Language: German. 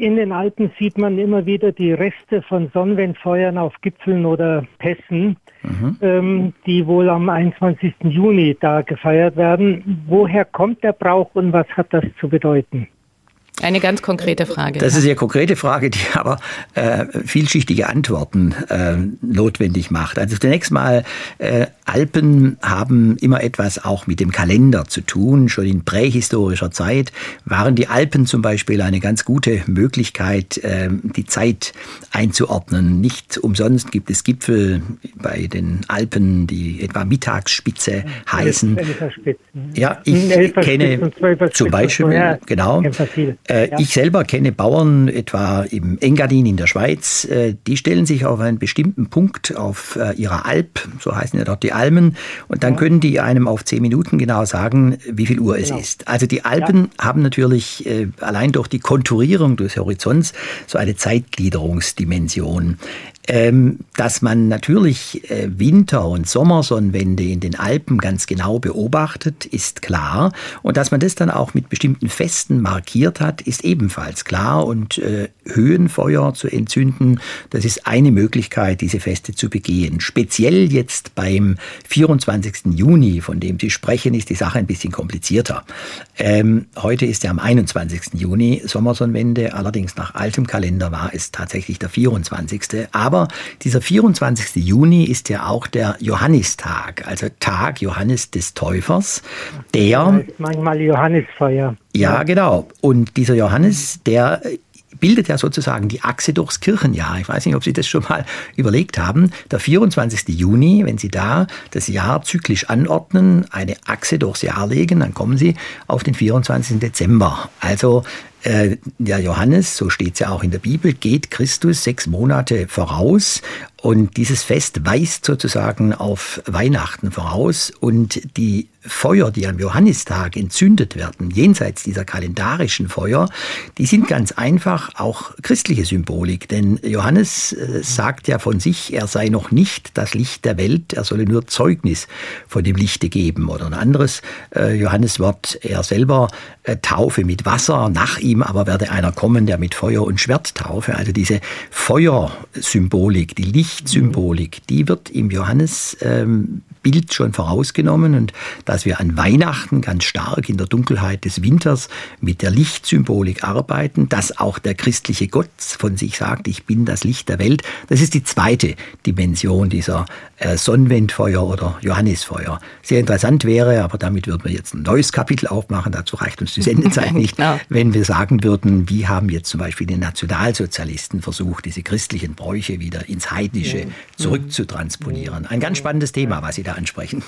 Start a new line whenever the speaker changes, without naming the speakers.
in den Alpen sieht man immer wieder die Reste von Sonnenwendfeuern auf Gipfeln oder Pässen, mhm. ähm, die wohl am 21. Juni da gefeiert werden. Woher kommt der Brauch und was hat das zu bedeuten?
Eine ganz konkrete Frage.
Das ist eine sehr konkrete Frage, die aber äh, vielschichtige Antworten äh, notwendig macht. Also zunächst mal, äh, Alpen haben immer etwas auch mit dem Kalender zu tun. Schon in prähistorischer Zeit waren die Alpen zum Beispiel eine ganz gute Möglichkeit, äh, die Zeit einzuordnen. Nicht umsonst gibt es Gipfel bei den Alpen, die etwa Mittagsspitze heißen. Ja, ich kenne zum Beispiel, genau. Äh, ja. Ich selber kenne Bauern etwa im Engadin in der Schweiz, äh, die stellen sich auf einen bestimmten Punkt auf äh, ihrer Alp, so heißen ja dort die Almen, und dann ja. können die einem auf zehn Minuten genau sagen, wie viel Uhr genau. es ist. Also die Alpen ja. haben natürlich allein durch die Konturierung des Horizonts so eine Zeitgliederungsdimension. Ähm, dass man natürlich Winter- und Sommersonnenwende in den Alpen ganz genau beobachtet, ist klar. Und dass man das dann auch mit bestimmten Festen markiert hat, ist ebenfalls klar. Und äh, Höhenfeuer zu entzünden, das ist eine Möglichkeit, diese Feste zu begehen. Speziell jetzt beim 24. Juni, von dem Sie sprechen, ist die Sache ein bisschen komplizierter. Ähm, heute ist ja am 21. Juni Sommersonnenwende, allerdings nach altem Kalender war es tatsächlich der 24. Aber dieser 24. Juni ist ja auch der Johannistag, also Tag Johannes des Täufers, der...
manchmal Johannisfeuer.
Ja, genau. Und dieser Johannes, der bildet ja sozusagen die Achse durchs Kirchenjahr. Ich weiß nicht, ob Sie das schon mal überlegt haben. Der 24. Juni, wenn Sie da das Jahr zyklisch anordnen, eine Achse durchs Jahr legen, dann kommen Sie auf den 24. Dezember. Also äh, der Johannes, so steht es ja auch in der Bibel, geht Christus sechs Monate voraus und dieses Fest weist sozusagen auf Weihnachten voraus und die Feuer, die am Johannistag entzündet werden, jenseits dieser kalendarischen Feuer, die sind ganz einfach auch christliche Symbolik. Denn Johannes äh, sagt ja von sich, er sei noch nicht das Licht der Welt, er solle nur Zeugnis von dem Lichte geben. Oder ein anderes äh, Johanneswort, er selber äh, taufe mit Wasser, nach ihm aber werde einer kommen, der mit Feuer und Schwert taufe. Also diese Feuersymbolik, die Lichtsymbolik, die wird im Johannes ähm, Bild schon vorausgenommen und dass wir an Weihnachten ganz stark in der Dunkelheit des Winters mit der Lichtsymbolik arbeiten, dass auch der christliche Gott von sich sagt, ich bin das Licht der Welt. Das ist die zweite Dimension dieser äh, Sonnenwendfeuer oder Johannisfeuer. Sehr interessant wäre, aber damit würden wir jetzt ein neues Kapitel aufmachen, dazu reicht uns die Sendezeit nicht, genau. wenn wir sagen würden, wie haben jetzt zum Beispiel die Nationalsozialisten versucht, diese christlichen Bräuche wieder ins Heidnische zurückzutransponieren. Ein ganz spannendes Thema, was Sie da ansprechen.